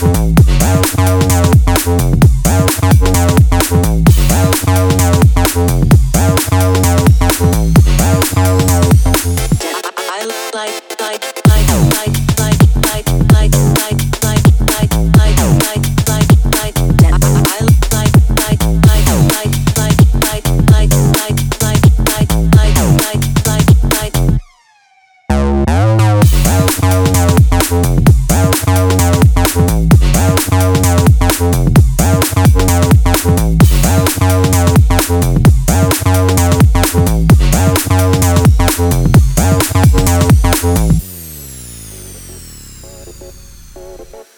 Thank thank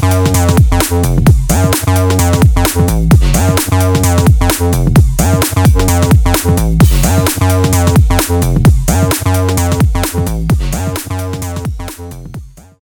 Oh, you.